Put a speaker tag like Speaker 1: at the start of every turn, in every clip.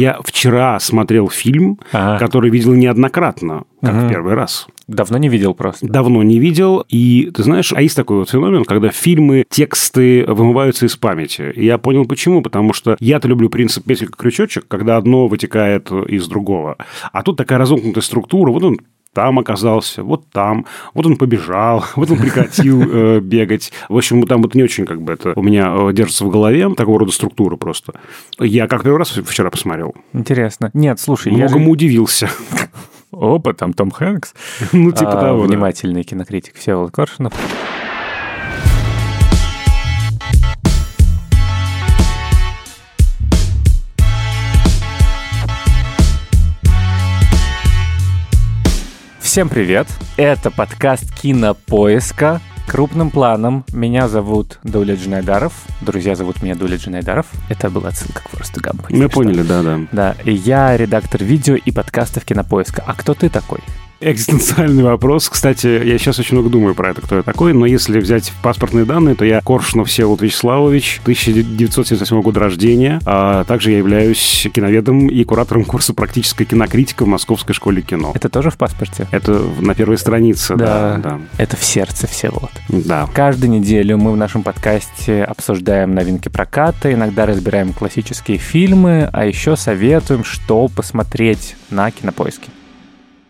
Speaker 1: Я вчера смотрел фильм,
Speaker 2: Ага.
Speaker 1: который видел неоднократно, как в первый раз.
Speaker 2: Давно не видел просто.
Speaker 1: Давно не видел. И ты знаешь, а есть такой вот феномен, когда фильмы, тексты вымываются из памяти. И я понял почему. Потому что я-то люблю принцип петелька крючочек, когда одно вытекает из другого. А тут такая разомкнутая структура. Вот он там оказался, вот там, вот он побежал, вот он прекратил э, бегать. В общем, там вот не очень как бы это у меня э, держится в голове, такого рода структура просто. Я как первый раз вчера посмотрел.
Speaker 2: Интересно. Нет, слушай, я
Speaker 1: Многому
Speaker 2: же...
Speaker 1: удивился.
Speaker 2: Опа, там Том Хэнкс.
Speaker 1: Ну, типа
Speaker 2: А,
Speaker 1: того.
Speaker 2: Внимательный кинокритик Всеволод Коршунов. Всем привет! Это подкаст Кинопоиска. Крупным планом меня зовут Дуля Джинайдаров. Друзья зовут меня Дуля Джинайдаров. Это была отсылка к Форесту Гампу.
Speaker 1: Мы
Speaker 2: что.
Speaker 1: поняли, да-да.
Speaker 2: Да, и я редактор видео и подкастов Кинопоиска. А кто ты такой?
Speaker 1: Экзистенциальный вопрос. Кстати, я сейчас очень много думаю про это, кто я такой, но если взять паспортные данные, то я Коршунов Всеволод Вячеславович, 1978 года рождения, а также я являюсь киноведом и куратором курса «Практическая кинокритика» в Московской школе кино.
Speaker 2: Это тоже в паспорте?
Speaker 1: Это на первой странице, да, да.
Speaker 2: Это в сердце Всеволод.
Speaker 1: Да.
Speaker 2: Каждую неделю мы в нашем подкасте обсуждаем новинки проката, иногда разбираем классические фильмы, а еще советуем, что посмотреть на кинопоиске.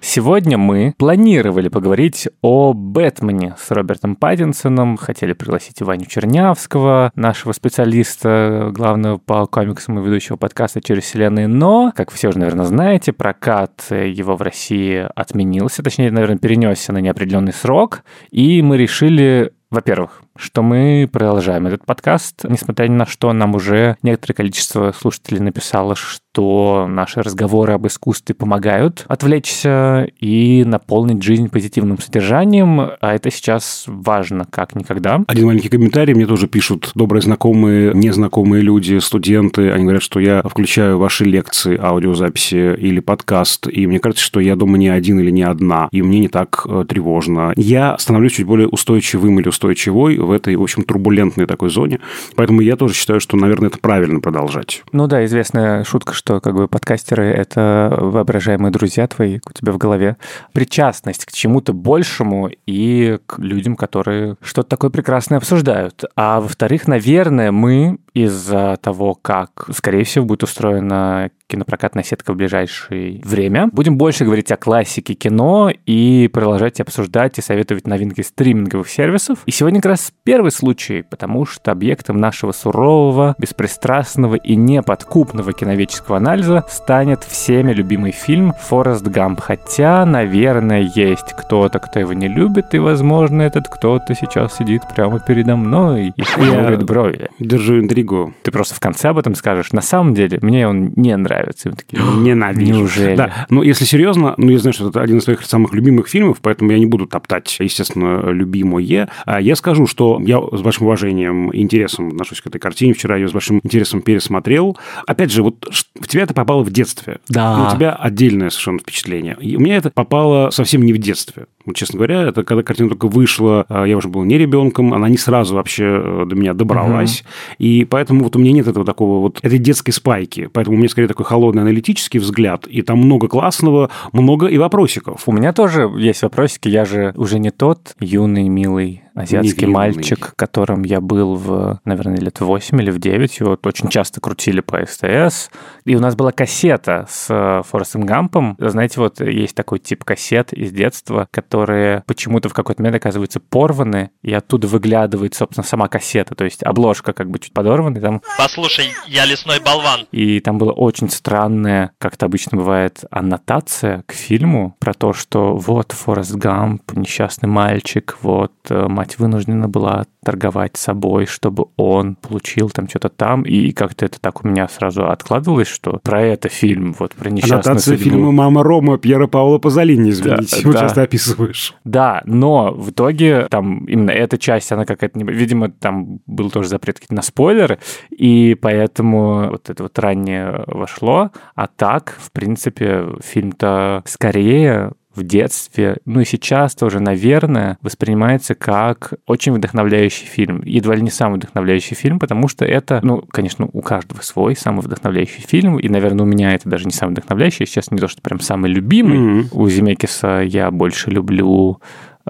Speaker 2: Сегодня мы планировали поговорить о Бэтмене с Робертом Паттинсоном, хотели пригласить Ваню Чернявского, нашего специалиста, главного по комиксам и ведущего подкаста «Через вселенные», но, как вы все уже, наверное, знаете, прокат его в России отменился, точнее, наверное, перенесся на неопределенный срок, и мы решили во-первых, что мы продолжаем этот подкаст, несмотря ни на что, нам уже некоторое количество слушателей написало, что наши разговоры об искусстве помогают отвлечься и наполнить жизнь позитивным содержанием, а это сейчас важно как никогда.
Speaker 1: Один маленький комментарий. Мне тоже пишут добрые знакомые, незнакомые люди, студенты. Они говорят, что я включаю ваши лекции, аудиозаписи или подкаст, и мне кажется, что я дома не один или не одна, и мне не так э, тревожно. Я становлюсь чуть более устойчивым или устойчивой в этой, в общем, турбулентной такой зоне. Поэтому я тоже считаю, что, наверное, это правильно продолжать.
Speaker 2: Ну да, известная шутка, что как бы подкастеры — это воображаемые друзья твои у тебя в голове. Причастность к чему-то большему и к людям, которые что-то такое прекрасное обсуждают. А во-вторых, наверное, мы из-за того, как, скорее всего, будет устроена кинопрокатная сетка в ближайшее время. Будем больше говорить о классике кино и продолжать обсуждать и советовать новинки стриминговых сервисов. И сегодня как раз первый случай, потому что объектом нашего сурового, беспристрастного и неподкупного киноведческого анализа станет всеми любимый фильм «Форест Гамп». Хотя, наверное, есть кто-то, кто его не любит, и, возможно, этот кто-то сейчас сидит прямо передо мной и хмурит брови.
Speaker 1: Держу интригу.
Speaker 2: Ты просто в конце об этом скажешь. На самом деле, мне он не нравится. И мы такие,
Speaker 1: Ненавижу.
Speaker 2: Неужели?
Speaker 1: Да, ну если серьезно, ну я знаю, что это один из своих самых любимых фильмов, поэтому я не буду топтать, естественно, любимое. А Я скажу, что я с большим уважением и интересом отношусь к этой картине. Вчера ее с большим интересом пересмотрел. Опять же, вот в тебя это попало в детстве.
Speaker 2: Да.
Speaker 1: Ну, У тебя отдельное совершенно впечатление. И у меня это попало совсем не в детстве. Вот, честно говоря, это когда картина только вышла, а, я уже был не ребенком, она не сразу вообще э, до меня добралась. И поэтому вот у меня нет этого такого вот, этой детской спайки. Поэтому у меня скорее такой холодный аналитический взгляд, и там много классного, много и вопросиков.
Speaker 2: У меня тоже есть вопросики. Я же уже не тот юный, милый азиатский мальчик, которым я был в, наверное, лет 8 или в 9. Его вот очень часто крутили по СТС. И у нас была кассета с э, Форестом Гампом. Знаете, вот есть такой тип кассет из детства, которые почему-то в какой-то момент оказываются порваны, и оттуда выглядывает, собственно, сама кассета. То есть обложка как бы чуть подорвана, и там
Speaker 3: Послушай, я лесной болван.
Speaker 2: и там была очень странная, как это обычно бывает, аннотация к фильму про то, что вот Форест Гамп, несчастный мальчик, вот э, мать вынуждена была торговать собой, чтобы он получил там что-то там. И как-то это так у меня сразу откладывалось, что про это фильм, вот про несчастную
Speaker 1: Аннотация
Speaker 2: судьбу.
Speaker 1: фильма «Мама Рома» Пьера Паула Пазолини, извините,
Speaker 2: Да,
Speaker 1: его
Speaker 2: да.
Speaker 1: часто описываешь.
Speaker 2: Да, но в итоге там именно эта часть, она какая-то... не- Видимо, там был тоже запрет на спойлеры, и поэтому вот это вот раннее вошло. А так, в принципе, фильм-то скорее в детстве, ну и сейчас тоже, наверное, воспринимается как очень вдохновляющий фильм. Едва ли не самый вдохновляющий фильм, потому что это, ну, конечно, у каждого свой самый вдохновляющий фильм, и, наверное, у меня это даже не самый вдохновляющий, сейчас не то, что прям самый любимый. Mm-hmm. У Земекиса я больше люблю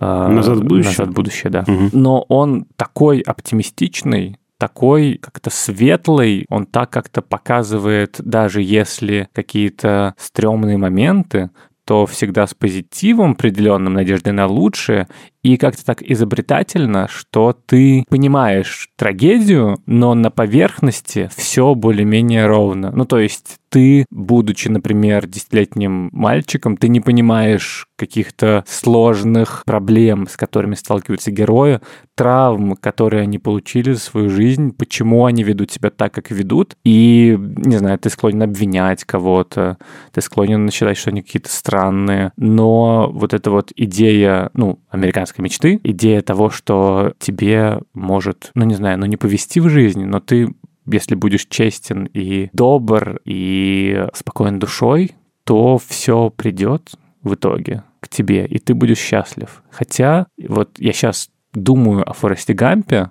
Speaker 1: э, Назад в будущее.
Speaker 2: Назад в будущее, да. Угу. Но он такой оптимистичный, такой как-то светлый, он так как-то показывает, даже если какие-то стрёмные моменты, то всегда с позитивом определенным, надеждой на лучшее, и как-то так изобретательно, что ты понимаешь трагедию, но на поверхности все более-менее ровно. Ну, то есть ты, будучи, например, десятилетним мальчиком, ты не понимаешь каких-то сложных проблем, с которыми сталкиваются герои, травм, которые они получили за свою жизнь, почему они ведут себя так, как ведут, и, не знаю, ты склонен обвинять кого-то, ты склонен считать, что они какие-то странные, но вот эта вот идея, ну, американской мечты, идея того, что тебе может, ну, не знаю, ну, не повести в жизни, но ты если будешь честен и добр и спокоен душой, то все придет в итоге к тебе, и ты будешь счастлив. Хотя вот я сейчас думаю о Форесте Гампе,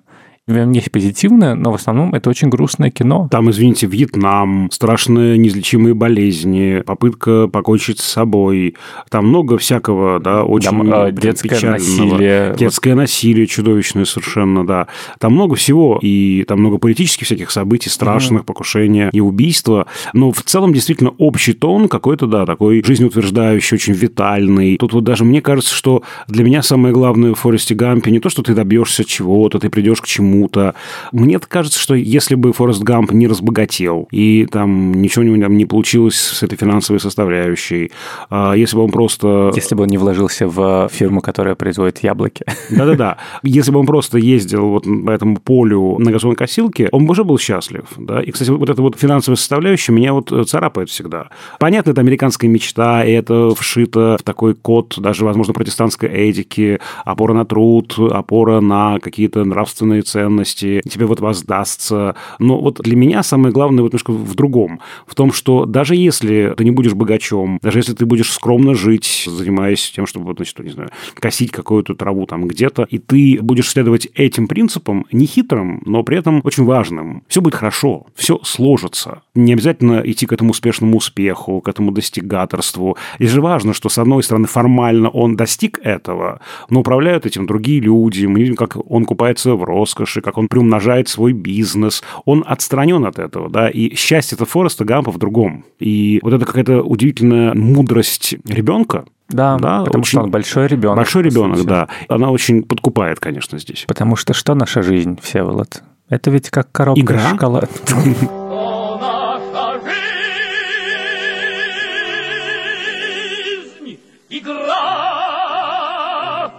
Speaker 2: нем есть позитивное, но в основном это очень грустное кино.
Speaker 1: Там, извините, Вьетнам, страшные неизлечимые болезни, попытка покончить с собой. Там много всякого, да, очень Там,
Speaker 2: э, детское насилие.
Speaker 1: Детское насилие чудовищное совершенно, да. Там много всего, и там много политических всяких событий, страшных, mm покушения и убийства. Но в целом действительно общий тон какой-то, да, такой жизнеутверждающий, очень витальный. Тут вот даже мне кажется, что для меня самое главное в Форесте Гампе не то, что ты добьешься чего-то, ты придешь к чему кому-то. Мне кажется, что если бы Форест Гамп не разбогател, и там ничего у него там не получилось с этой финансовой составляющей, а если бы он просто...
Speaker 2: Если бы он не вложился в фирму, которая производит яблоки.
Speaker 1: Да-да-да. Если бы он просто ездил вот по этому полю на газонной косилке, он бы уже был счастлив. Да? И, кстати, вот эта вот финансовая составляющая меня вот царапает всегда. Понятно, это американская мечта, и это вшито в такой код даже, возможно, протестантской этики, опора на труд, опора на какие-то нравственные ценности, ценности, тебе вот воздастся. Но вот для меня самое главное вот немножко в другом. В том, что даже если ты не будешь богачом, даже если ты будешь скромно жить, занимаясь тем, чтобы, значит, не знаю, косить какую-то траву там где-то, и ты будешь следовать этим принципам, не хитрым, но при этом очень важным, все будет хорошо, все сложится. Не обязательно идти к этому успешному успеху, к этому достигаторству. И же важно, что, с одной стороны, формально он достиг этого, но управляют этим другие люди. Мы видим, как он купается в роскоши, роскоши, как он приумножает свой бизнес. Он отстранен от этого, да, и счастье это Фореста Гампа в другом. И вот это какая-то удивительная мудрость ребенка,
Speaker 2: да, да потому очень... что он большой ребенок.
Speaker 1: Большой ребенок, да. Она очень подкупает, конечно, здесь.
Speaker 2: Потому что что наша жизнь, Всеволод? Это ведь как коробка
Speaker 1: Игра?
Speaker 2: шоколада.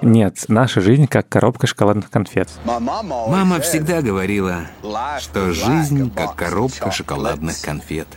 Speaker 2: Нет, наша жизнь как коробка шоколадных конфет.
Speaker 4: Мама всегда говорила, что жизнь как коробка шоколадных конфет.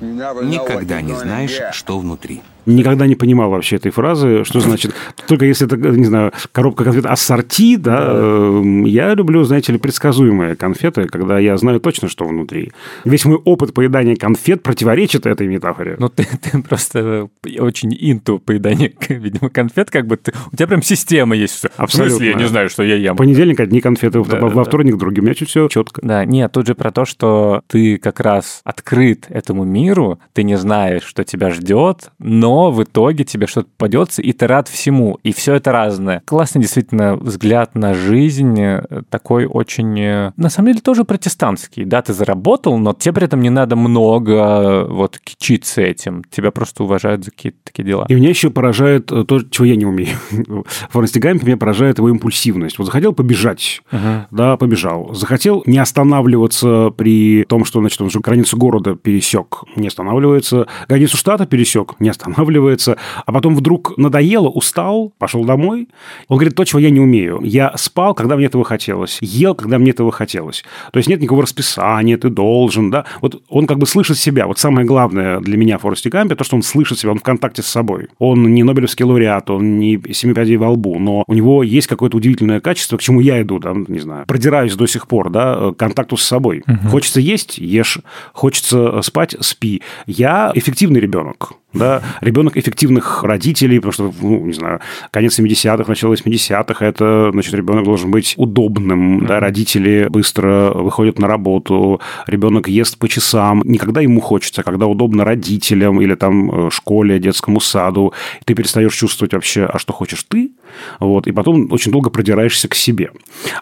Speaker 4: Никогда не знаешь, что внутри
Speaker 1: никогда не понимал вообще этой фразы, что значит, только если это, не знаю, коробка конфет ассорти, да, э, я люблю, знаете ли, предсказуемые конфеты, когда я знаю точно, что внутри. Весь мой опыт поедания конфет противоречит этой метафоре.
Speaker 2: Ну, ты, ты просто очень инту поедания, видимо, конфет, как бы ты, у тебя прям система есть.
Speaker 1: Абсолютно. В
Speaker 2: смысле, я не знаю, что я ем.
Speaker 1: Понедельник одни конфеты, да, во, да, вторник другие. У меня чуть все четко.
Speaker 2: Да, нет, тут же про то, что ты как раз открыт этому миру, ты не знаешь, что тебя ждет, но но в итоге тебе что-то попадется, и ты рад всему, и все это разное. Классный действительно взгляд на жизнь, э, такой очень, э, на самом деле, тоже протестантский. Да, ты заработал, но тебе при этом не надо много э, вот кичиться этим. Тебя просто уважают за какие-то такие дела.
Speaker 1: И меня еще поражает то, чего я не умею. В Форесте Гампе меня поражает его импульсивность. Вот захотел побежать, uh-huh. да, побежал. Захотел не останавливаться при том, что, значит, он уже границу города пересек, не останавливается. Границу штата пересек, не останавливается останавливается, а потом вдруг надоело, устал, пошел домой. Он говорит, то, чего я не умею. Я спал, когда мне этого хотелось, ел, когда мне этого хотелось. То есть нет никакого расписания, ты должен, да. Вот он как бы слышит себя. Вот самое главное для меня в Форесте Гампе, то, что он слышит себя, он в контакте с собой. Он не Нобелевский лауреат, он не семи пядей во лбу, но у него есть какое-то удивительное качество, к чему я иду, там, не знаю, продираюсь до сих пор, да, к контакту с собой. Угу. Хочется есть – ешь. Хочется спать – спи. Я эффективный ребенок да, ребенок эффективных родителей, потому что, ну, не знаю, конец 70-х, начало 80-х, это, значит, ребенок должен быть удобным, mm-hmm. да, родители быстро выходят на работу, ребенок ест по часам, не когда ему хочется, а когда удобно родителям или там э, школе, детскому саду, ты перестаешь чувствовать вообще, а что хочешь ты, вот, и потом очень долго продираешься к себе.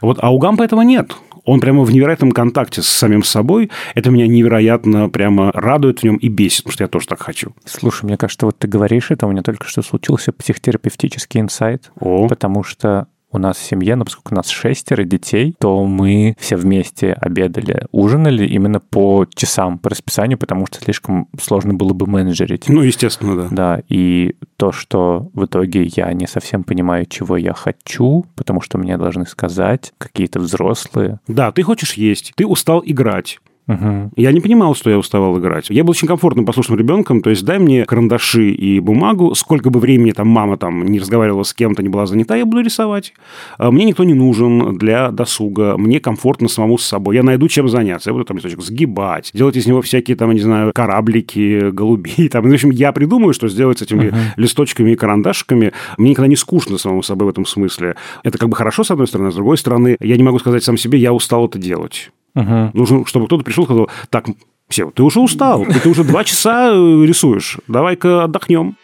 Speaker 1: Вот, а у Гампа этого нет он прямо в невероятном контакте с самим собой. Это меня невероятно прямо радует в нем и бесит, потому что я тоже так хочу.
Speaker 2: Слушай, мне кажется, вот ты говоришь это, у меня только что случился психотерапевтический инсайт.
Speaker 1: О.
Speaker 2: Потому что у нас в семье, но поскольку у нас шестеро детей, то мы все вместе обедали, ужинали именно по часам, по расписанию, потому что слишком сложно было бы менеджерить.
Speaker 1: Ну, естественно, да.
Speaker 2: Да, и то, что в итоге я не совсем понимаю, чего я хочу, потому что мне должны сказать какие-то взрослые.
Speaker 1: Да, ты хочешь есть, ты устал играть.
Speaker 2: Угу.
Speaker 1: Я не понимал, что я уставал играть. Я был очень комфортным, послушным ребенком, то есть дай мне карандаши и бумагу, сколько бы времени там мама там не разговаривала с кем-то, не была занята, я буду рисовать. А мне никто не нужен для досуга, мне комфортно самому с собой. Я найду чем заняться. Я буду там листочек сгибать, делать из него всякие там, не знаю, кораблики, голубей. Там. В общем, я придумаю, что сделать с этими uh листочками и карандашиками. Мне никогда не скучно самому собой в этом смысле. Это как бы хорошо, с одной стороны, а с другой стороны, я не могу сказать сам себе, я устал это делать.
Speaker 2: Угу.
Speaker 1: Нужно, чтобы кто-то пришел и сказал, так, все, ты уже устал, ты уже два часа э, рисуешь, давай-ка отдохнем.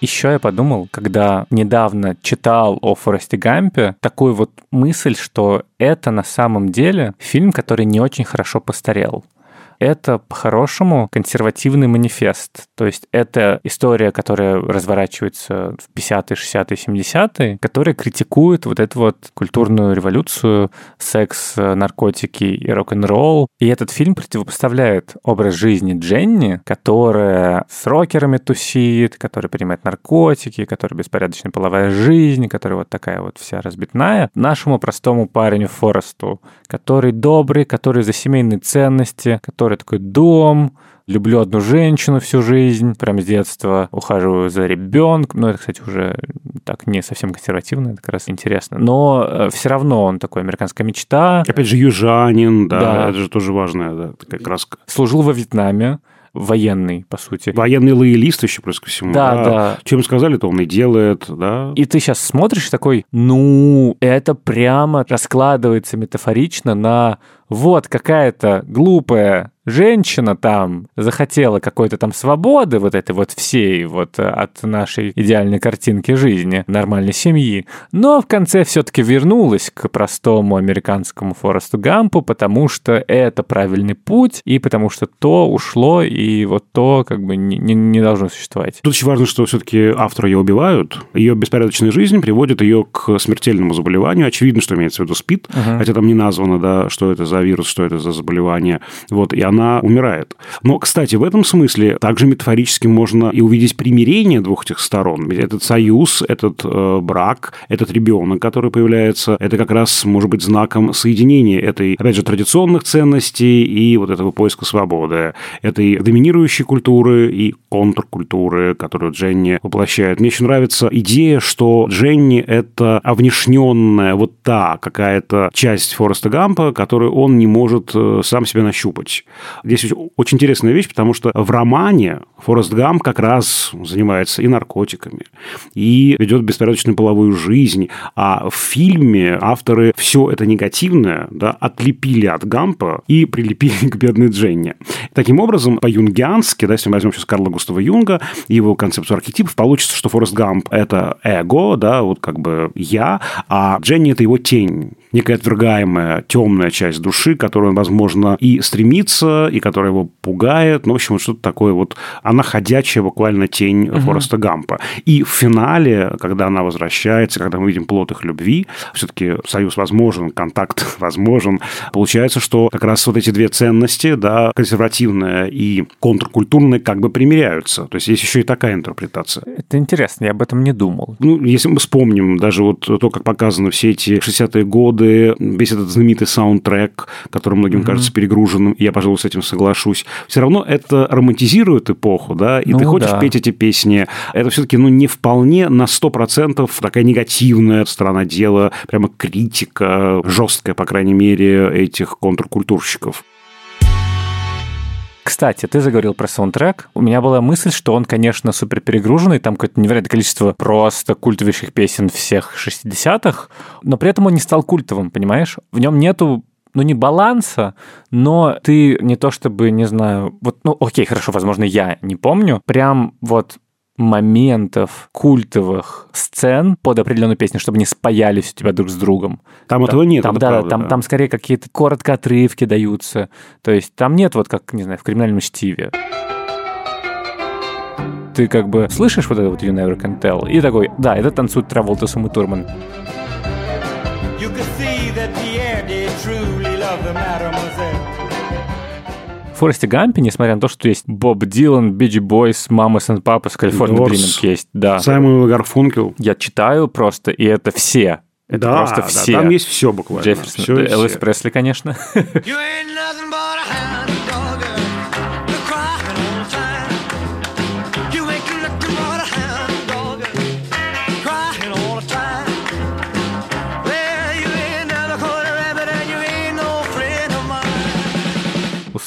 Speaker 2: Еще я подумал, когда недавно читал о Форесте Гампе, такую вот мысль, что это на самом деле фильм, который не очень хорошо постарел это по-хорошему консервативный манифест. То есть это история, которая разворачивается в 50-е, 60-е, 70-е, которая критикует вот эту вот культурную революцию, секс, наркотики и рок-н-ролл. И этот фильм противопоставляет образ жизни Дженни, которая с рокерами тусит, которая принимает наркотики, которая беспорядочная половая жизнь, которая вот такая вот вся разбитная, нашему простому парню Форесту, который добрый, который за семейные ценности, который который такой дом, люблю одну женщину всю жизнь, прям с детства ухаживаю за ребенком. Ну, это, кстати, уже так не совсем консервативно, это как раз интересно. Но э, все равно он такой американская мечта.
Speaker 1: Опять же, южанин, да, да. это же тоже важная да, такая краска.
Speaker 2: Служил во Вьетнаме, военный, по сути.
Speaker 1: Военный лоялист еще плюс ко всему.
Speaker 2: Да, да. да.
Speaker 1: Чем сказали, то он и делает, да.
Speaker 2: И ты сейчас смотришь такой, ну, это прямо раскладывается метафорично на вот какая-то глупая женщина там захотела какой-то там свободы вот этой вот всей вот э, от нашей идеальной картинки жизни, нормальной семьи, но в конце все-таки вернулась к простому американскому Форесту Гампу, потому что это правильный путь, и потому что то ушло, и вот то как бы не, не, не должно существовать.
Speaker 1: Тут очень важно, что все-таки автора ее убивают, ее беспорядочная жизнь приводит ее к смертельному заболеванию, очевидно, что имеется в виду СПИД, uh-huh. хотя там не названо, да, что это за вирус, что это за заболевание, вот, и она она умирает. Но, кстати, в этом смысле также метафорически можно и увидеть примирение двух этих сторон. Ведь этот союз, этот э, брак, этот ребенок, который появляется, это как раз может быть знаком соединения этой, опять же, традиционных ценностей и вот этого поиска свободы, этой доминирующей культуры и контркультуры, которую Дженни воплощает. Мне еще нравится идея, что Дженни – это овнешненная вот та какая-то часть Фореста Гампа, которую он не может э, сам себя нащупать. Здесь очень интересная вещь, потому что в романе Форест Гам как раз занимается и наркотиками, и ведет беспорядочную половую жизнь, а в фильме авторы все это негативное да, отлепили от Гампа и прилепили к бедной Дженни. Таким образом, по-юнгиански, да, если мы возьмем сейчас Карла Густава Юнга его концепцию архетипов, получится, что Форест Гамп – это эго, да, вот как бы я, а Дженни – это его тень, некая отвергаемая темная часть души, которую он, возможно, и стремится, и которая его пугает. Ну, в общем, что-то такое вот... Она ходячая буквально тень угу. Фореста Гампа. И в финале, когда она возвращается, когда мы видим плод их любви, все-таки союз возможен, контакт возможен. Получается, что как раз вот эти две ценности, да, консервативная и контркультурная, как бы примиряются. То есть есть еще и такая интерпретация.
Speaker 2: Это интересно, я об этом не думал.
Speaker 1: Ну, если мы вспомним даже вот то, как показаны все эти 60-е годы, годы, весь этот знаменитый саундтрек, который многим mm-hmm. кажется перегруженным, я, пожалуй, с этим соглашусь, все равно это романтизирует эпоху, да, и ну, ты хочешь да. петь эти песни, это все-таки, ну, не вполне на 100% такая негативная сторона дела, прямо критика жесткая, по крайней мере, этих контркультурщиков.
Speaker 2: Кстати, ты заговорил про саундтрек. У меня была мысль, что он, конечно, супер перегруженный, там какое-то невероятное количество просто культовейших песен всех 60-х, но при этом он не стал культовым, понимаешь? В нем нету ну, не баланса, но ты не то чтобы, не знаю, вот, ну, окей, хорошо, возможно, я не помню, прям вот моментов культовых сцен под определенную песню, чтобы не спаялись у тебя друг с другом.
Speaker 1: Там, там этого нет.
Speaker 2: Там, да, правда, там, да. там скорее какие-то коротко отрывки даются. То есть там нет вот как, не знаю, в криминальном чтиве. Ты как бы слышишь вот это вот You Never Can Tell и такой, да, это танцует Траволта с Умой Турман. You could see В Форесте Гампе, несмотря на то, что есть Боб Дилан, Beach Boys, Мама и Папа, California Dreamin' есть, да.
Speaker 1: Simon Garfunkel.
Speaker 2: Я читаю просто, и это все. Это
Speaker 1: да,
Speaker 2: просто
Speaker 1: да,
Speaker 2: все.
Speaker 1: там есть все буквально.
Speaker 2: Джефферсон,
Speaker 1: все
Speaker 2: Элвис Пресли, конечно.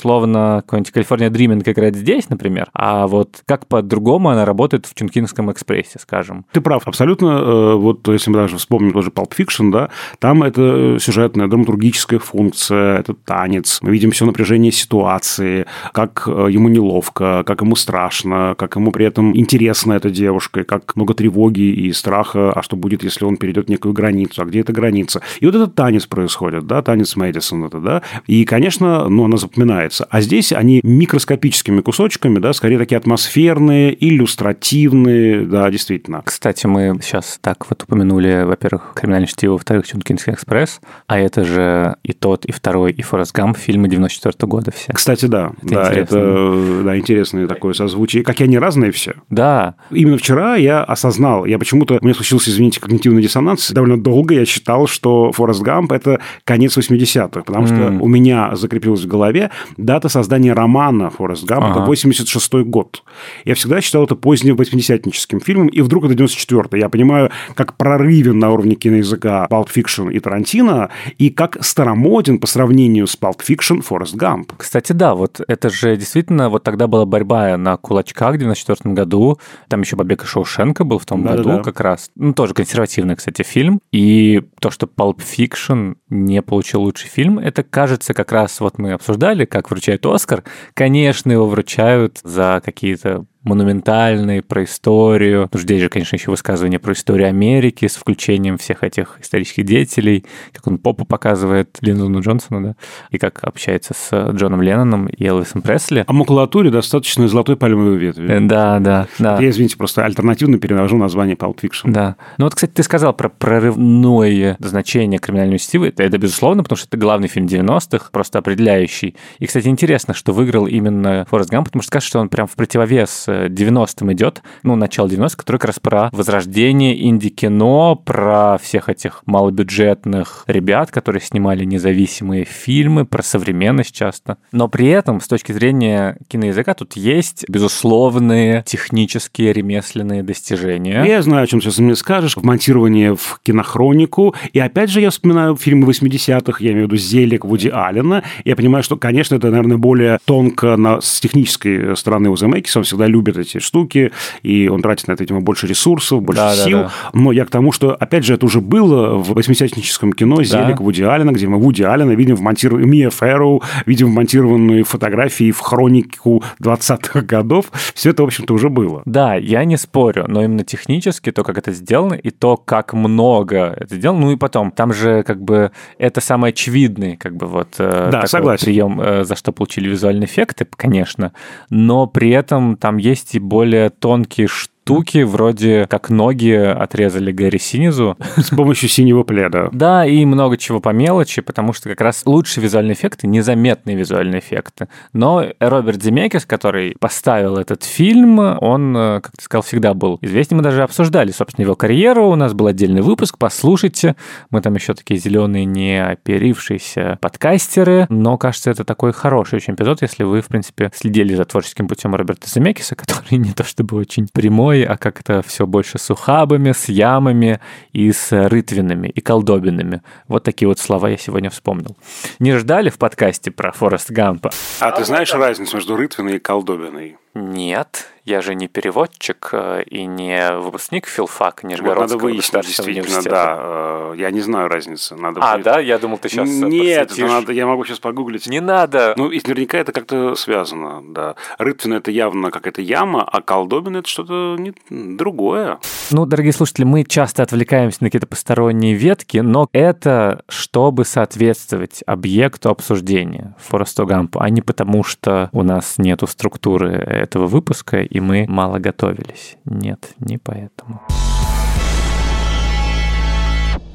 Speaker 2: Условно какой-нибудь Калифорния Дриминг играет здесь, например, а вот как по-другому она работает в Чункинском экспрессе, скажем.
Speaker 1: Ты прав, абсолютно. Э, вот если мы даже вспомним тоже Pulp Fiction, да, там это сюжетная драматургическая функция, это танец. Мы видим все напряжение ситуации, как э, ему неловко, как ему страшно, как ему при этом интересна эта девушка, как много тревоги и страха, а что будет, если он перейдет некую границу, а где эта граница. И вот этот танец происходит, да, танец Мэдисон это, да, и, конечно, ну, она запоминается получается. А здесь они микроскопическими кусочками, да, скорее такие атмосферные, иллюстративные, да, действительно.
Speaker 2: Кстати, мы сейчас так вот упомянули, во-первых, «Криминальное чтиво», во-вторых, «Чункинский экспресс», а это же и тот, и второй, и «Форест Гамп» фильмы 94 -го года все.
Speaker 1: Кстати, да. Это да, интересно. это да, интересное такое созвучие. Как они разные все.
Speaker 2: Да.
Speaker 1: Именно вчера я осознал, я почему-то, у меня случился, извините, когнитивный диссонанс, довольно долго я считал, что «Форест Гамп» — это конец 80-х, потому mm. что у меня закрепилось в голове дата создания романа Форест Гамп ага. это 86 год. Я всегда считал это поздним восьмидесятническим фильмом, и вдруг это 94 Я понимаю, как прорывен на уровне киноязыка Pulp Fiction и Тарантино, и как старомоден по сравнению с Pulp Fiction Форест Гамп.
Speaker 2: Кстати, да, вот это же действительно, вот тогда была борьба на кулачках в 94 году, там еще Побег из Шоушенка был в том да, году да, да. как раз, ну, тоже консервативный, кстати, фильм, и то, что Pulp Fiction не получил лучший фильм, это, кажется, как раз вот мы обсуждали, как вручают Оскар, конечно, его вручают за какие-то монументальный, про историю. Ну, здесь же, конечно, еще высказывание про историю Америки с включением всех этих исторических деятелей, как он попу показывает Линдону Джонсону, да, и как общается с Джоном Ленноном и Элвисом Пресли.
Speaker 1: А макулатуре достаточно золотой пальмовой ветви.
Speaker 2: Э, да, да, да.
Speaker 1: Я, извините, просто альтернативно перевожу название Pulp Fiction.
Speaker 2: Да. Ну вот, кстати, ты сказал про прорывное значение криминального чтива. Это, это безусловно, потому что это главный фильм 90-х, просто определяющий. И, кстати, интересно, что выиграл именно Форест Гамп, потому что кажется, что он прям в противовес 90-м идет, ну, начало 90-х, который как раз про возрождение инди-кино, про всех этих малобюджетных ребят, которые снимали независимые фильмы, про современность часто. Но при этом, с точки зрения киноязыка, тут есть безусловные технические ремесленные достижения.
Speaker 1: Я знаю, о чем сейчас мне скажешь. Вмонтирование в кинохронику. И опять же, я вспоминаю фильмы 80-х, я имею в виду «Зелик» Вуди Аллена. Я понимаю, что, конечно, это, наверное, более тонко на, с технической стороны у Земекиса. Он всегда любит любит эти штуки, и он тратит на это, видимо, больше ресурсов, больше да, сил. Да, да. Но я к тому, что, опять же, это уже было в восьмидесятническом кино «Зелик» да. Вуди Аллена, где мы Вуди Аллена видим вмонтированную Мия Ферроу, видим вмонтированные фотографии в хронику 20-х годов. Все это, в общем-то, уже было.
Speaker 2: Да, я не спорю, но именно технически то, как это сделано, и то, как много это сделано, ну и потом, там же как бы это самый очевидный как бы вот
Speaker 1: э, да,
Speaker 2: такой прием, э, за что получили визуальные эффекты, конечно, но при этом там есть и более тонкие штуки, штуки, вроде как ноги отрезали Гэри Синизу.
Speaker 1: С помощью синего пледа.
Speaker 2: Да, и много чего по мелочи, потому что как раз лучшие визуальные эффекты, незаметные визуальные эффекты. Но Роберт Земекис, который поставил этот фильм, он, э, как ты сказал, всегда был известен. Мы даже обсуждали, собственно, его карьеру. У нас был отдельный выпуск, послушайте. Мы там еще такие зеленые, не оперившиеся подкастеры. Но, кажется, это такой хороший очень эпизод, если вы, в принципе, следили за творческим путем Роберта Земекиса, который не то чтобы очень прямой, травой, а как-то все больше с ухабами, с ямами и с рытвинами и колдобинами. Вот такие вот слова я сегодня вспомнил. Не ждали в подкасте про Форест Гампа?
Speaker 1: А ты знаешь разницу между рытвиной и колдобиной?
Speaker 2: Нет, я же не переводчик э, и не выпускник филфака Нижегородского
Speaker 1: вот надо выяснить, действительно, да. Э, я не знаю разницы. Надо
Speaker 2: а, будет... да? Я думал, ты сейчас
Speaker 1: Нет, это надо, я могу сейчас погуглить.
Speaker 2: Не надо.
Speaker 1: Ну, и наверняка это как-то связано, да. Рытвина – это явно какая-то яма, а колдобин – это что-то не... другое.
Speaker 2: Ну, дорогие слушатели, мы часто отвлекаемся на какие-то посторонние ветки, но это чтобы соответствовать объекту обсуждения Форесту Гампу, а не потому, что у нас нету структуры этого выпуска, и мы мало готовились. Нет, не поэтому.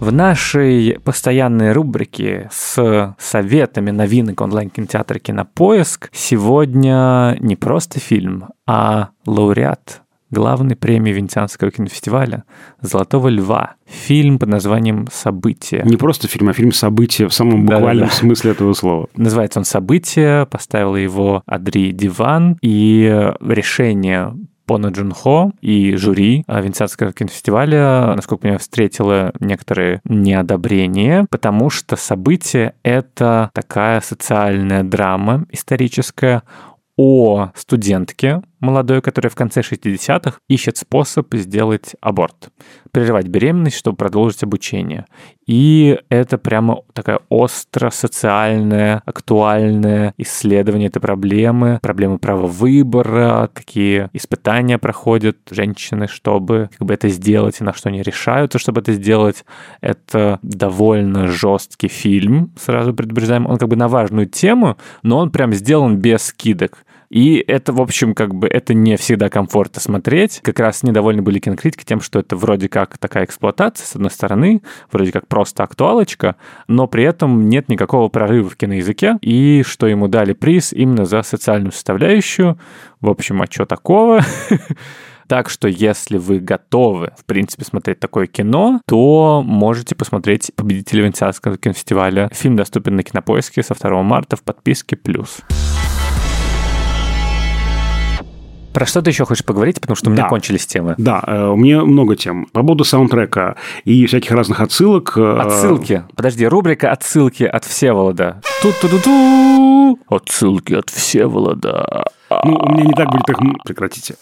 Speaker 2: В нашей постоянной рубрике с советами новинок онлайн-кинотеатра «Кинопоиск» сегодня не просто фильм, а лауреат главной премии Венецианского кинофестиваля «Золотого льва». Фильм под названием «События».
Speaker 1: Не просто фильм, а фильм «События» в самом буквальном Да-да-да. смысле этого слова.
Speaker 2: Называется он «События», поставила его Адри Диван, и решение Пона Джун Хо и жюри Венецианского кинофестиваля, насколько я понимаю, встретило некоторые неодобрения, потому что событие — это такая социальная драма историческая о студентке молодой, которая в конце 60-х ищет способ сделать аборт, прерывать беременность, чтобы продолжить обучение. И это прямо такая остро социальное, актуальное исследование этой проблемы, проблемы права выбора, какие испытания проходят женщины, чтобы как бы это сделать, и на что они решаются, чтобы это сделать. Это довольно жесткий фильм, сразу предупреждаем. Он как бы на важную тему, но он прям сделан без скидок. И это, в общем, как бы это не всегда комфортно смотреть. Как раз недовольны были кинокритики тем, что это вроде как такая эксплуатация, с одной стороны, вроде как просто актуалочка, но при этом нет никакого прорыва в киноязыке, и что ему дали приз именно за социальную составляющую. В общем, а что такого? Так что если вы готовы, в принципе, смотреть такое кино, то можете посмотреть победителя Венецианского кинофестиваля. Фильм доступен на Кинопоиске со 2 марта в подписке «Плюс». Про что ты еще хочешь поговорить, потому что у меня да. кончились темы.
Speaker 1: Да, э, у меня много тем. По поводу саунтрека и всяких разных отсылок.
Speaker 2: Э, отсылки. Подожди, рубрика «Отсылки от Всеволода». Ту-ту-ту-ту! Отсылки от Всеволода.
Speaker 1: Ну, у меня не так будет их... Прекратите.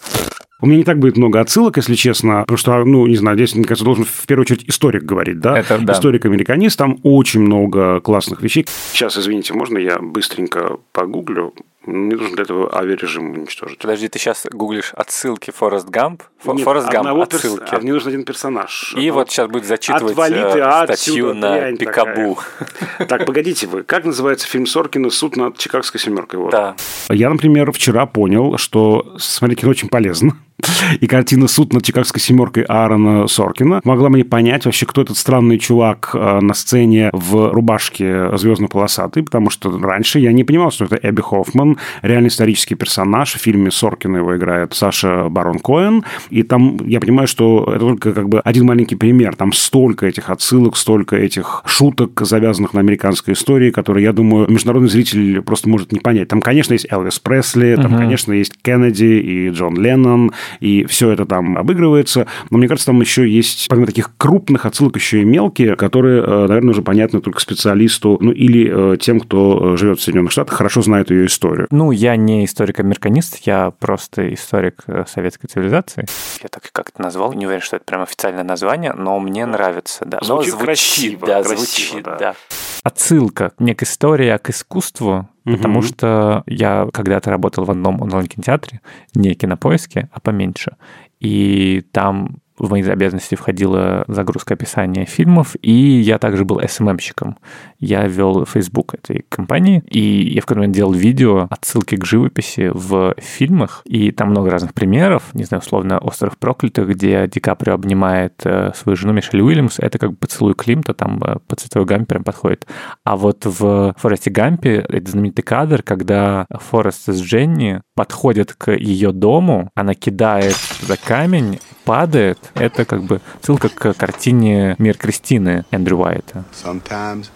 Speaker 1: У меня не так будет много отсылок, если честно, потому что, ну, не знаю, здесь, мне кажется, должен в первую очередь историк говорить, да?
Speaker 2: Это да.
Speaker 1: Историк-американист, там очень много классных вещей. Сейчас, извините, можно я быстренько погуглю? Мне нужно для этого авиарежим уничтожить.
Speaker 2: Подожди, ты сейчас гуглишь отсылки Форест Гамп?
Speaker 1: Нет, Форест Гамп отсылки. Перс... А мне нужен один персонаж.
Speaker 2: И вот сейчас будет зачитывать Отвали ты э, статью на Пикабу.
Speaker 1: Так, погодите вы. Как называется фильм Соркина «Суд над Чикагской семеркой»? Вот.
Speaker 2: Да.
Speaker 1: Я, например, вчера понял, что смотреть кино очень полезно. И картина «Суд над Чикагской семеркой» Аарона Соркина могла мне понять вообще, кто этот странный чувак э, на сцене в рубашке звездно-полосатой, потому что раньше я не понимал, что это Эбби Хоффман, реальный исторический персонаж. В фильме Соркина его играет Саша Барон Коэн. И там я понимаю, что это только как бы один маленький пример. Там столько этих отсылок, столько этих шуток, завязанных на американской истории, которые, я думаю, международный зритель просто может не понять. Там, конечно, есть Элвис Пресли, там, uh-huh. конечно, есть Кеннеди и Джон Леннон, и все это там обыгрывается. Но мне кажется, там еще есть, помимо таких крупных отсылок, еще и мелкие, которые, э, наверное, уже понятны только специалисту, ну или э, тем, кто э, живет в Соединенных Штатах, хорошо знает ее историю.
Speaker 2: Ну, я не историк-американист, я просто историк советской цивилизации. Я так как-то назвал, не уверен, что это прям официальное название, но мне нравится, да.
Speaker 1: Звучит, но звучит красиво,
Speaker 2: да,
Speaker 1: красиво,
Speaker 2: звучит, да. да. Отсылка не к истории, а к искусству, угу. потому что я когда-то работал в одном онлайн-кинотеатре, не кинопоиске, а поменьше. И там в мои обязанности входила загрузка описания фильмов, и я также был SMM-щиком. Я вел Facebook этой компании, и я в какой-то момент делал видео, отсылки к живописи в фильмах, и там много разных примеров. Не знаю, условно, «Остров проклятых», где Ди Каприо обнимает э, свою жену Мишель Уильямс, это как бы поцелуй Климта, там э, по цветовой гамме прям подходит. А вот в Форесте Гампе это знаменитый кадр, когда Форест с Дженни подходят к ее дому, она кидает туда камень, падает, это как бы ссылка к картине «Мир Кристины» Эндрю Уайта.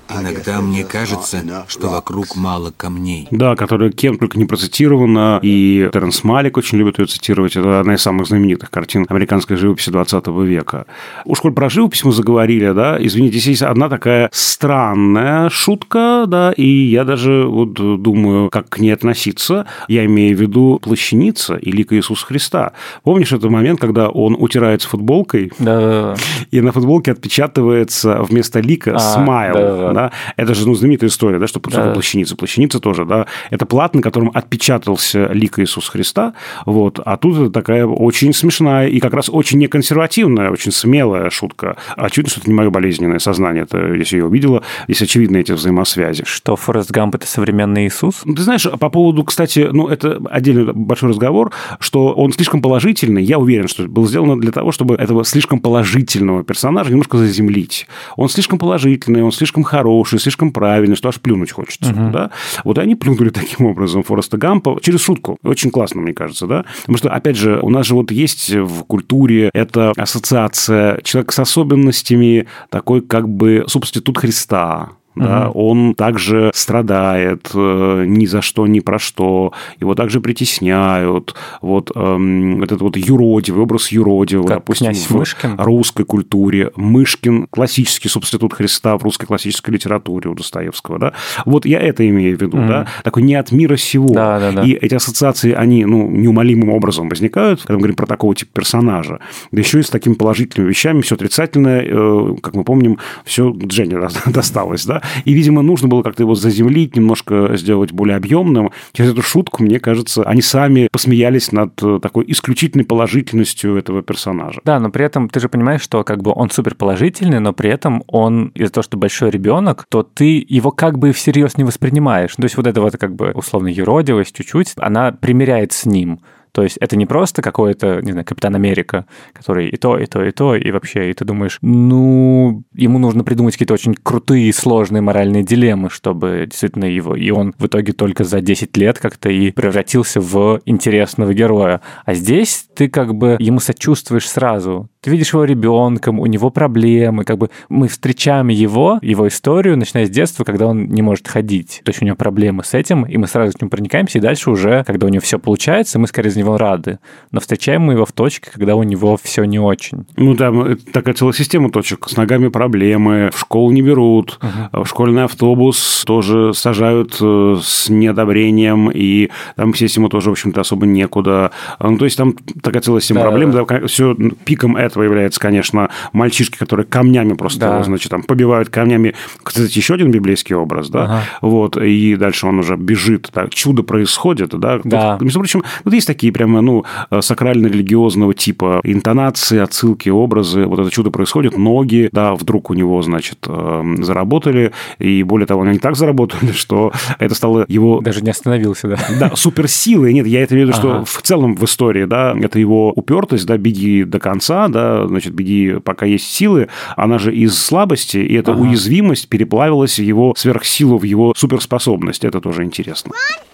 Speaker 4: Иногда мне кажется, что вокруг мало камней.
Speaker 1: Да, которая кем только не процитирована, и Теренс Малик очень любит ее цитировать. Это одна из самых знаменитых картин американской живописи 20 века. Уж коль про живопись мы заговорили, да, извините, здесь есть одна такая странная шутка, да, и я даже вот думаю, как к ней относиться. Я имею в виду плащаница и лика Иисуса Христа. Помнишь этот момент, когда он утирается футболкой,
Speaker 2: Да.
Speaker 1: и на футболке отпечатывается вместо лика
Speaker 2: А,
Speaker 1: смайл. Да, Это же ну, знаменитая история, да, что
Speaker 2: Да.
Speaker 1: плащаница. Плащаница тоже, да. Это плат, на котором отпечатался лик Иисуса Христа. Вот. А тут это такая очень смешная и как раз очень неконсервативная, очень смелая шутка. Очевидно, что это не мое болезненное сознание. Это, если я увидела, здесь очевидны эти взаимосвязи.
Speaker 2: Что Форест Гамп — это современный Иисус?
Speaker 1: Ты знаешь, по поводу, кстати, ну, это отдельный большой разговор, что он слишком положительный. Я уверен, что был сделано для того, чтобы этого слишком положительного персонажа немножко заземлить. Он слишком положительный, он слишком хороший, слишком правильный, что аж плюнуть хочется. Да? Вот они плюнули таким образом Фореста Гампа через шутку. Очень классно, мне кажется, да? Потому что, опять же, у нас же вот есть в культуре эта ассоциация человека с особенностями, такой как бы субститут Христа, да, он также страдает э, ни за что, ни про что, его также притесняют. Вот эм, этот вот юродивый, образ юродивого,
Speaker 2: Как
Speaker 1: допустим, в
Speaker 2: Мышкин?
Speaker 1: русской культуре. Мышкин – классический субститут Христа в русской классической литературе у Достоевского, да. Вот я это имею в виду, да, такой не от мира сего.
Speaker 2: Да, да, да.
Speaker 1: И эти ассоциации, они, ну, неумолимым образом возникают, когда мы говорим про такого типа персонажа. Да еще и с такими положительными вещами, все отрицательное, э, как мы помним, все Жене досталось, да. И, видимо, нужно было как-то его заземлить, немножко сделать более объемным. Через эту шутку, мне кажется, они сами посмеялись над э, такой исключительной положительностью этого персонажа.
Speaker 2: Да, но при этом ты же понимаешь, что как бы он супер положительный, но при этом он из-за того, что большой ребенок, то ты его как бы всерьез не воспринимаешь. То есть вот эта вот как бы условно юродивость чуть-чуть, она примеряет с ним. То есть это не просто какой-то, не знаю, Капитан Америка, который и то, и то, и то, и вообще, и ты думаешь, ну, ему нужно придумать какие-то очень крутые и сложные моральные дилеммы, чтобы действительно его... И он в итоге только за 10 лет как-то и превратился в интересного героя. А здесь ты как бы ему сочувствуешь сразу. Ты видишь его ребенком, у него проблемы, как бы мы встречаем его, его историю, начиная с детства, когда он не может ходить. То есть у него проблемы с этим, и мы сразу к нему проникаемся, и дальше уже, когда у него все получается, мы скорее за него рады. Но встречаем мы его в точке, когда у него все не очень.
Speaker 1: Ну, это такая целая система точек. С ногами проблемы, в школу не берут, в школьный автобус тоже сажают э, с неодобрением, и там сесть ему тоже, в общем-то, особо некуда. Ну, то есть там такая целая система
Speaker 2: Да,
Speaker 1: проблем.
Speaker 2: да.
Speaker 1: Да, все пиком этого является, конечно, мальчишки, которые камнями просто,
Speaker 2: Да.
Speaker 1: значит, там побивают камнями. Кстати, еще один библейский образ, да,
Speaker 2: Ага.
Speaker 1: вот, и дальше он уже бежит, так, чудо происходит, да.
Speaker 2: Да.
Speaker 1: Тут, между прочим, вот есть такие прямо, ну, сакрально-религиозного типа интонации, отсылки, образы. Вот это чудо происходит, ноги, да, вдруг у него, значит, э, заработали, и более того, они так заработали, что это стало его
Speaker 2: Даже не остановился, да.
Speaker 1: да, суперсилы. Нет, я это имею в виду,
Speaker 2: Ага.
Speaker 1: что в целом в истории, да, это его упертость, да, беги до конца, да, значит, беги, пока есть силы. Она же из слабости, и эта
Speaker 2: Ага.
Speaker 1: уязвимость переплавилась в его сверхсилу, в его суперспособность. Это тоже интересно.
Speaker 5: Беги,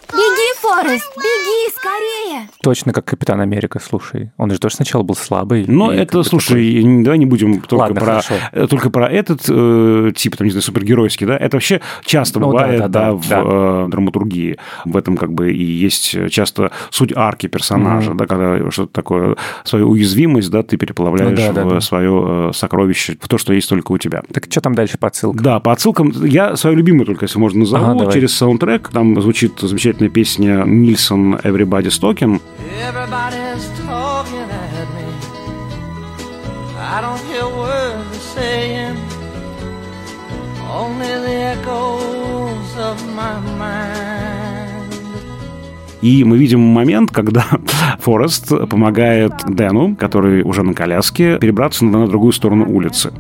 Speaker 5: Форест, беги, скорее!
Speaker 2: Точно как Капитан Америка, слушай. Он же тоже сначала был слабый.
Speaker 1: Но это, слушай, не- давай не будем только
Speaker 2: Ладно,
Speaker 1: про
Speaker 2: хорошо.
Speaker 1: э, только про этот э, тип, там, не знаю, супергеройский, да. Это вообще часто
Speaker 2: Ну
Speaker 1: бывает,
Speaker 2: да,
Speaker 1: да,
Speaker 2: да,
Speaker 1: в
Speaker 2: да.
Speaker 1: э, драматургии. В этом как бы и есть часто суть арки персонажа,
Speaker 2: Мгм.
Speaker 1: да, когда что-то такое, свою уязвимость, да, ты переплавляешь
Speaker 2: Ну да, да,
Speaker 1: в
Speaker 2: да.
Speaker 1: свое э, сокровище, в то, что есть только у тебя.
Speaker 2: Так что там дальше по отсылкам?
Speaker 1: Да, по отсылкам, я свою любимую только, если можно, назову,
Speaker 2: Ага, давай.
Speaker 1: через саундтрек. Там звучит замечательная песня Нильсон «Everybody's Talking».
Speaker 6: Everybody's talking at me. I don't hear words they're saying, only the echoes of my mind.
Speaker 1: И мы видим момент, когда Форест помогает Дэну, который уже на коляске, перебраться на, на другую сторону улицы.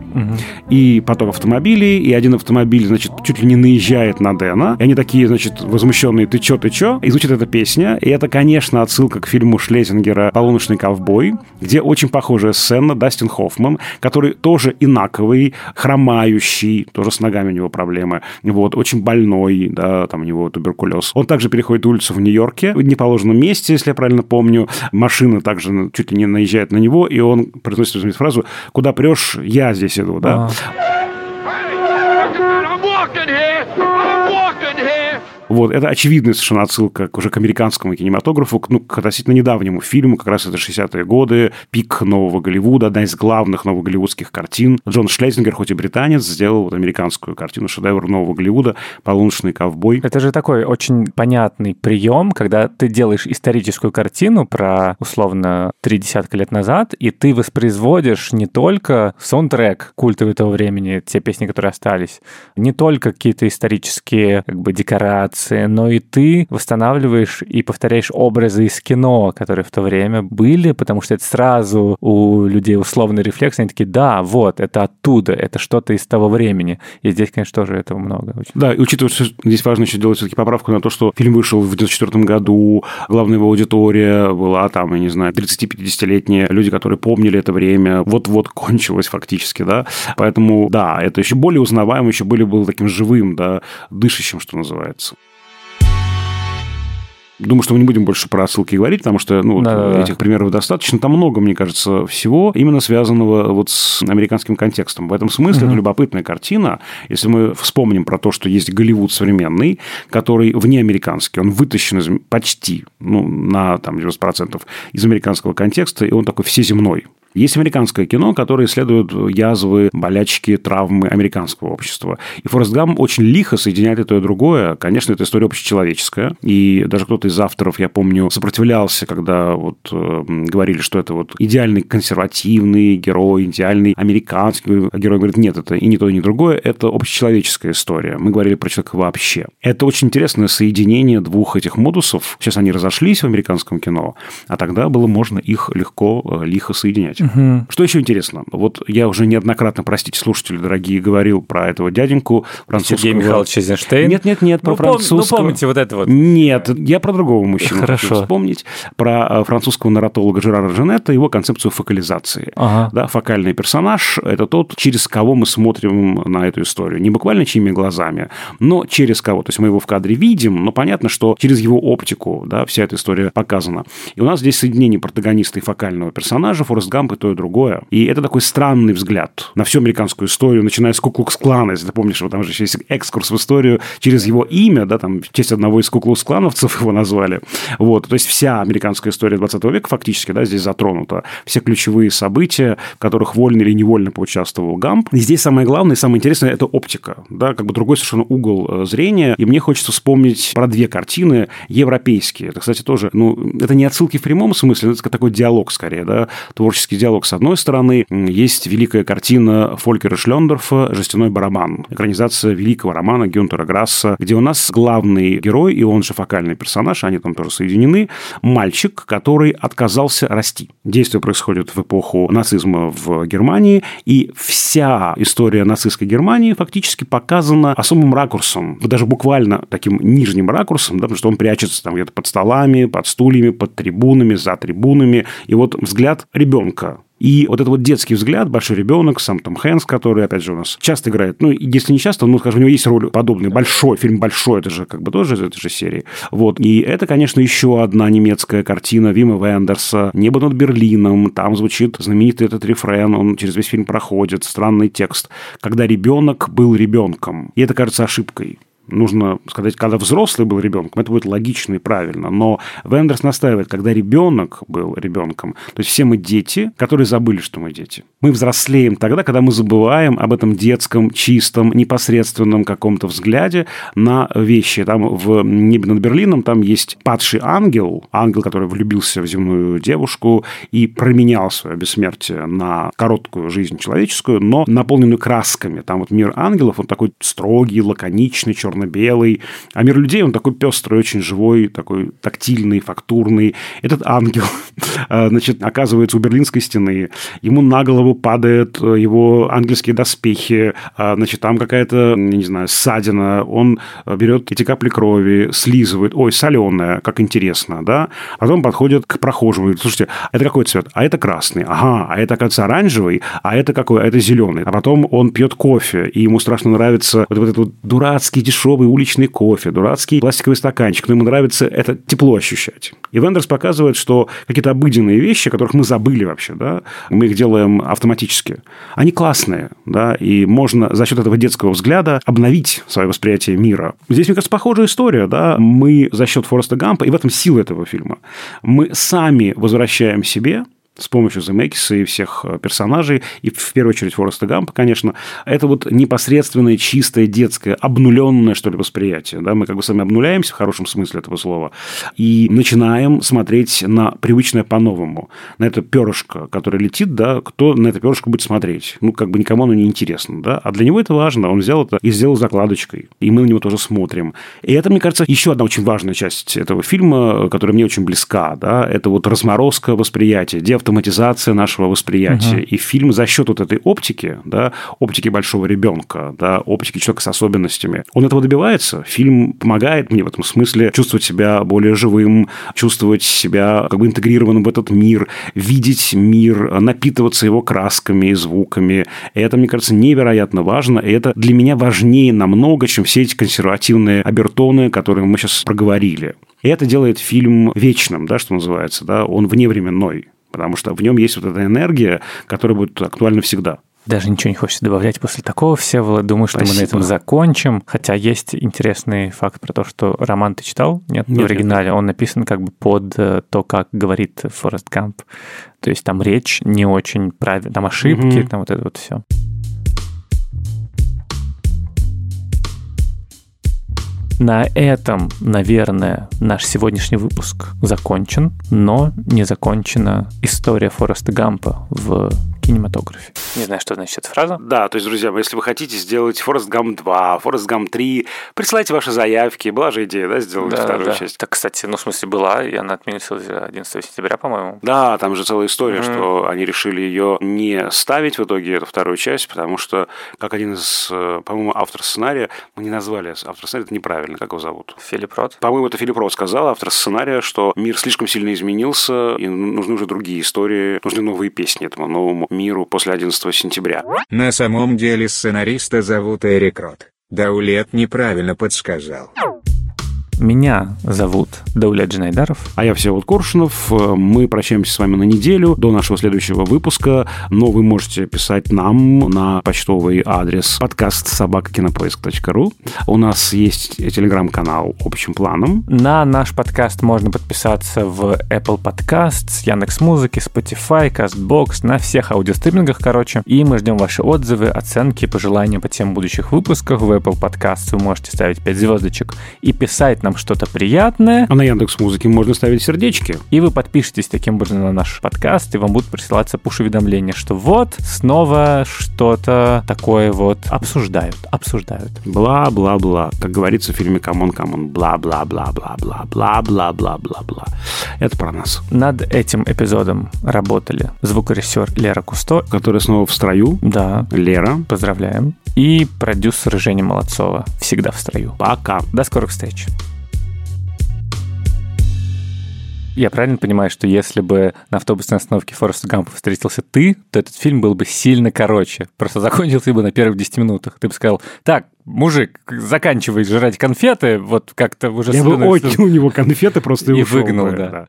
Speaker 1: И поток автомобилей, и один автомобиль, значит, чуть ли не наезжает на Дэна. И они такие, значит, возмущенные, ты чё, ты чё? И звучит эта песня. И это, конечно, отсылка к фильму Шлезингера «Полуночный ковбой», где очень похожая сцена Дастин Хоффман, который тоже инаковый, хромающий, тоже с ногами у него проблемы, вот, очень больной, да, там у него туберкулез. Он также переходит улицу в Нью-Йорке, в неположенном месте, если я правильно помню. Машина также чуть ли не наезжает на него, и он произносит фразу «Куда прешь, я здесь иду». Да? Вот, это очевидная совершенно отсылка уже к американскому кинематографу, ну, к относительно недавнему фильму, как раз это 60-е годы, пик нового Голливуда, одна из главных новоголливудских картин. Джон Шлезингер, хоть и британец, сделал вот американскую картину, шедевр нового Голливуда «Полуночный ковбой».
Speaker 2: Это же такой очень понятный прием, когда ты делаешь историческую картину про, условно, три десятка лет назад, и ты воспроизводишь не только саундтрек культовый того времени, те песни, которые остались, не только какие-то исторические как бы декорации, анимации, но и ты восстанавливаешь и повторяешь образы из кино, которые в то время были, потому что это сразу у людей условный рефлекс, они такие, да, вот, это оттуда, это что-то из того времени. И здесь, конечно, тоже этого много. Очень.
Speaker 1: Да, и учитывая, что здесь важно еще делать все-таки поправку на то, что фильм вышел в 94 году, главная его аудитория была там, я не знаю, 30-50-летние люди, которые помнили это время, вот-вот кончилось фактически, да, поэтому, да, это еще более узнаваемо, еще более было таким живым, да, дышащим, что называется. Думаю, что мы не будем больше про ссылки говорить, потому что ну, да, этих примеров достаточно. Там много, мне кажется, всего именно связанного вот с американским контекстом. В этом смысле угу. это любопытная картина. Если мы вспомним про то, что есть Голливуд современный, который внеамериканский, он вытащен из, почти ну, на там, 90% из американского контекста, и он такой всеземной. Есть американское кино, которое исследует язвы, болячки, травмы американского общества. И Форест Гам очень лихо соединяет и то, и другое. Конечно, это история общечеловеческая. И даже кто-то из авторов, я помню, сопротивлялся, когда вот э, говорили, что это вот идеальный консервативный герой, идеальный американский. Герой говорит, нет, это и не то, и не другое. Это общечеловеческая история. Мы говорили про человека вообще. Это очень интересное соединение двух этих модусов. Сейчас они разошлись в американском кино, а тогда было можно их легко, э, лихо соединять. Угу. Что еще интересно? Вот я уже неоднократно, простите, слушатели дорогие, говорил про этого дяденьку
Speaker 2: французского... Сергей Михайлович Эйзенштейн?
Speaker 1: Нет, нет, нет, про ну, французского...
Speaker 2: Пом... Ну, помните вот это вот?
Speaker 1: Нет, я про другого мужчину Хорошо. хочу вспомнить. Про э, французского нарратолога Жерара Женетта, его концепцию фокализации. Ага. Да, фокальный персонаж – это тот, через кого мы смотрим на эту историю. Не буквально чьими глазами, но через кого. То есть мы его в кадре видим, но понятно, что через его оптику да, вся эта история показана. И у нас здесь соединение протагониста и фокального персонажа. Форест Гамп и то, и другое. И это такой странный взгляд на всю американскую историю, начиная с Куклукс-клана, если ты помнишь, вот там же еще есть экскурс в историю через его имя, да, там в честь одного из Куклукс-клановцев его назвали. Вот, то есть вся американская история 20 века фактически, да, здесь затронута. Все ключевые события, в которых вольно или невольно поучаствовал Гамп. И здесь самое главное, самое интересное – это оптика, да, как бы другой совершенно угол э, зрения. И мне хочется вспомнить про две картины европейские. Это, кстати, тоже, ну, это не отсылки в прямом смысле, это такой диалог скорее, да, творческий диалог с одной стороны. Есть великая картина Фолькера Шлендорфа «Жестяной барабан», экранизация великого романа Гюнтера Грасса, где у нас главный герой, и он же фокальный персонаж, они там тоже соединены, мальчик, который отказался расти. Действие происходит в эпоху нацизма в Германии, и вся история нацистской Германии фактически показана особым ракурсом, даже буквально таким нижним ракурсом, да, потому что он прячется там где-то под столами, под стульями, под трибунами, за трибунами, и вот взгляд ребенка и вот этот вот детский взгляд, большой ребенок, сам Том Хэнс, который, опять же, у нас часто играет, ну, если не часто, ну, скажем, у него есть роль подобная, большой, фильм большой, это же как бы тоже из этой же серии. Вот. И это, конечно, еще одна немецкая картина Вима Вендерса «Небо над Берлином». Там звучит знаменитый этот рефрен, он через весь фильм проходит, странный текст. Когда ребенок был ребенком. И это кажется ошибкой нужно сказать, когда взрослый был ребенком, это будет логично и правильно. Но Вендерс настаивает, когда ребенок был ребенком. То есть все мы дети, которые забыли, что мы дети. Мы взрослеем тогда, когда мы забываем об этом детском, чистом, непосредственном каком-то взгляде на вещи. Там в «Небе над Берлином» там есть падший ангел, ангел, который влюбился в земную девушку и променял свое бессмертие на короткую жизнь человеческую, но наполненную красками. Там вот мир ангелов, он такой строгий, лаконичный, черный черно-белый. А мир людей, он такой пестрый, очень живой, такой тактильный, фактурный. Этот ангел, а, значит, оказывается у Берлинской стены, ему на голову падают его ангельские доспехи, а, значит, там какая-то, не знаю, ссадина, он берет эти капли крови, слизывает, ой, соленая, как интересно, да, потом подходит к прохожему, говорит, слушайте, это какой цвет? А это красный, ага, а это, оказывается, оранжевый, а это какой? А это зеленый. А потом он пьет кофе, и ему страшно нравится вот, вот этот вот дурацкий дешевый уличный кофе, дурацкий пластиковый стаканчик, но ему нравится это тепло ощущать. И Вендерс показывает, что какие-то обыденные вещи, о которых мы забыли вообще, да, мы их делаем автоматически, они классные, да, и можно за счет этого детского взгляда обновить свое восприятие мира. Здесь, мне кажется, похожая история, да, мы за счет Фореста Гампа, и в этом сила этого фильма, мы сами возвращаем себе с помощью Земекиса и всех э, персонажей, и в первую очередь Фореста Гампа, конечно, это вот непосредственное, чистое, детское, обнуленное, что ли, восприятие. Да? Мы как бы сами обнуляемся в хорошем смысле этого слова и начинаем смотреть на привычное по-новому. На это перышко, которое летит, да, кто на это перышко будет смотреть? Ну, как бы никому оно не интересно, да? А для него это важно. Он взял это и сделал закладочкой. И мы на него тоже смотрим. И это, мне кажется, еще одна очень важная часть этого фильма, которая мне очень близка, да, это вот разморозка восприятия, автоматизация нашего восприятия. Угу. И фильм за счет вот этой оптики, да, оптики большого ребенка, да, оптики человека с особенностями, он этого добивается. Фильм помогает мне в этом смысле чувствовать себя более живым, чувствовать себя как бы интегрированным в этот мир, видеть мир, напитываться его красками и звуками. И это, мне кажется, невероятно важно. И это для меня важнее намного, чем все эти консервативные обертоны, которые мы сейчас проговорили. И это делает фильм вечным, да, что называется, да, он вневременной потому что в нем есть вот эта энергия, которая будет актуальна всегда.
Speaker 2: Даже ничего не хочется добавлять после такого, Всеволод. Думаю, что Спасибо. мы на этом закончим. Хотя есть интересный факт про то, что роман ты читал? Нет, нет в оригинале. Нет. Он написан как бы под э, то, как говорит Форест Гамп. То есть там речь не очень правильная, там ошибки, угу. там вот это вот все. На этом, наверное, наш сегодняшний выпуск закончен, но не закончена история Фореста Гампа в кинематографе. Не знаю, что значит эта фраза.
Speaker 1: Да, то есть, друзья, если вы хотите сделать Форест Гам 2, Форест Гам 3, присылайте ваши заявки. Была же идея, да, сделать да, вторую
Speaker 2: да.
Speaker 1: часть?
Speaker 2: Так, кстати, ну, в смысле, была, и она отменилась 11 сентября, по-моему.
Speaker 1: Да, там же целая история, mm-hmm. что они решили ее не ставить в итоге, эту вторую часть, потому что, как один из, э, по-моему, автор сценария, мы не назвали автор сценария, это неправильно, как его зовут?
Speaker 2: Филипп Рот.
Speaker 1: По-моему, это Филипп Рот сказал, автор сценария, что мир слишком сильно изменился, и нужны уже другие истории, нужны новые песни этому новому миру после 11 сентября.
Speaker 4: На самом деле сценариста зовут Эрик Рот. Даулет неправильно подсказал.
Speaker 2: Меня зовут Дауля Джинайдаров.
Speaker 1: А я Всеволод Коршунов. Мы прощаемся с вами на неделю до нашего следующего выпуска. Но вы можете писать нам на почтовый адрес подкаст собакакинопоиск.ру. У нас есть телеграм-канал общим планом.
Speaker 2: На наш подкаст можно подписаться в Apple Podcasts, Яндекс Музыки, Spotify, CastBox, на всех аудиостримингах, короче. И мы ждем ваши отзывы, оценки, пожелания по тем будущих выпусках. В Apple Podcasts вы можете ставить 5 звездочек и писать нам нам что-то приятное.
Speaker 1: А на Яндекс Музыке можно ставить сердечки.
Speaker 2: И вы подпишетесь таким образом на наш подкаст, и вам будут присылаться пуш-уведомления, что вот снова что-то такое вот обсуждают, обсуждают.
Speaker 1: Бла-бла-бла. Как говорится в фильме «Come on, come on». Бла-бла-бла-бла-бла-бла-бла-бла-бла. Это про нас.
Speaker 2: Над этим эпизодом работали звукорежиссер Лера Кусто.
Speaker 1: Которая снова в строю.
Speaker 2: Да.
Speaker 1: Лера.
Speaker 2: Поздравляем. И продюсер Женя Молодцова. Всегда в строю.
Speaker 1: Пока.
Speaker 2: До скорых встреч. Я правильно понимаю, что если бы на автобусной остановке Фореста Гампа встретился ты, то этот фильм был бы сильно короче. Просто закончился бы на первых 10 минутах. Ты бы сказал, так, мужик, заканчивай жрать конфеты, вот как-то уже...
Speaker 1: Я бы отнял у него конфеты просто и,
Speaker 2: и выгнал, бы, да. да.